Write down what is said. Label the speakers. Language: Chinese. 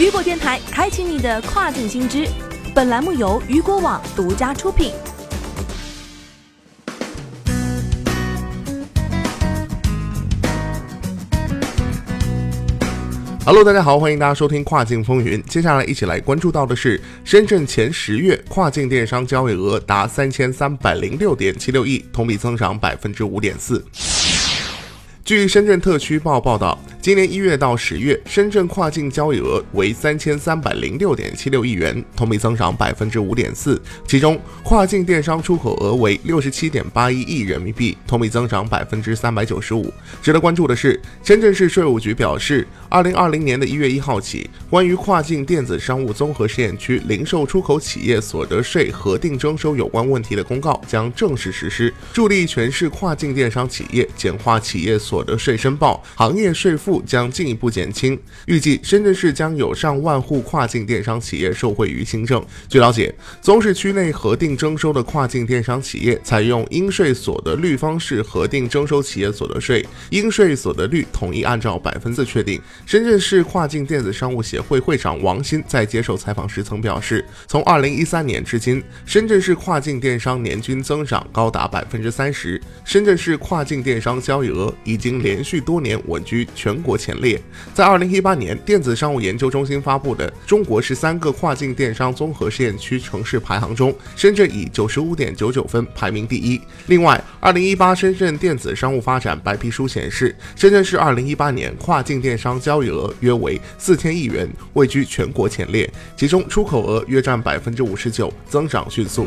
Speaker 1: 雨果电台开启你的跨境新知。本栏目由雨果网独家出品。
Speaker 2: Hello，大家好，欢迎大家收听跨境风云。接下来一起来关注到的是，深圳前十月跨境电商交易额达三千三百零六点七六亿，同比增长百分之五点四。据深圳特区报报道。今年一月到十月，深圳跨境交易额为三千三百零六点七六亿元，同比增长百分之五点四。其中，跨境电商出口额为六十七点八一亿人民币，同比增长百分之三百九十五。值得关注的是，深圳市税务局表示，二零二零年的一月一号起，关于跨境电子商务综合试验区零售出口企业所得税核定征收有关问题的公告将正式实施，助力全市跨境电商企业简化企业所所得税申报、行业税负。将进一步减轻，预计深圳市将有上万户跨境电商企业受惠于新政。据了解，综市区内核定征收的跨境电商企业采用应税所得率方式核定征收企业所得税，应税所得率统一按照百分字确定。深圳市跨境电子商务协会会长王鑫在接受采访时曾表示，从二零一三年至今，深圳市跨境电商年均增长高达百分之三十，深圳市跨境电商交易额已经连续多年稳居全。国前列，在二零一八年电子商务研究中心发布的中国十三个跨境电商综合试验区城市排行中，深圳以九十五点九九分排名第一。另外，二零一八深圳电子商务发展白皮书显示，深圳市二零一八年跨境电商交易额约为四千亿元，位居全国前列，其中出口额约占百分之五十九，增长迅速。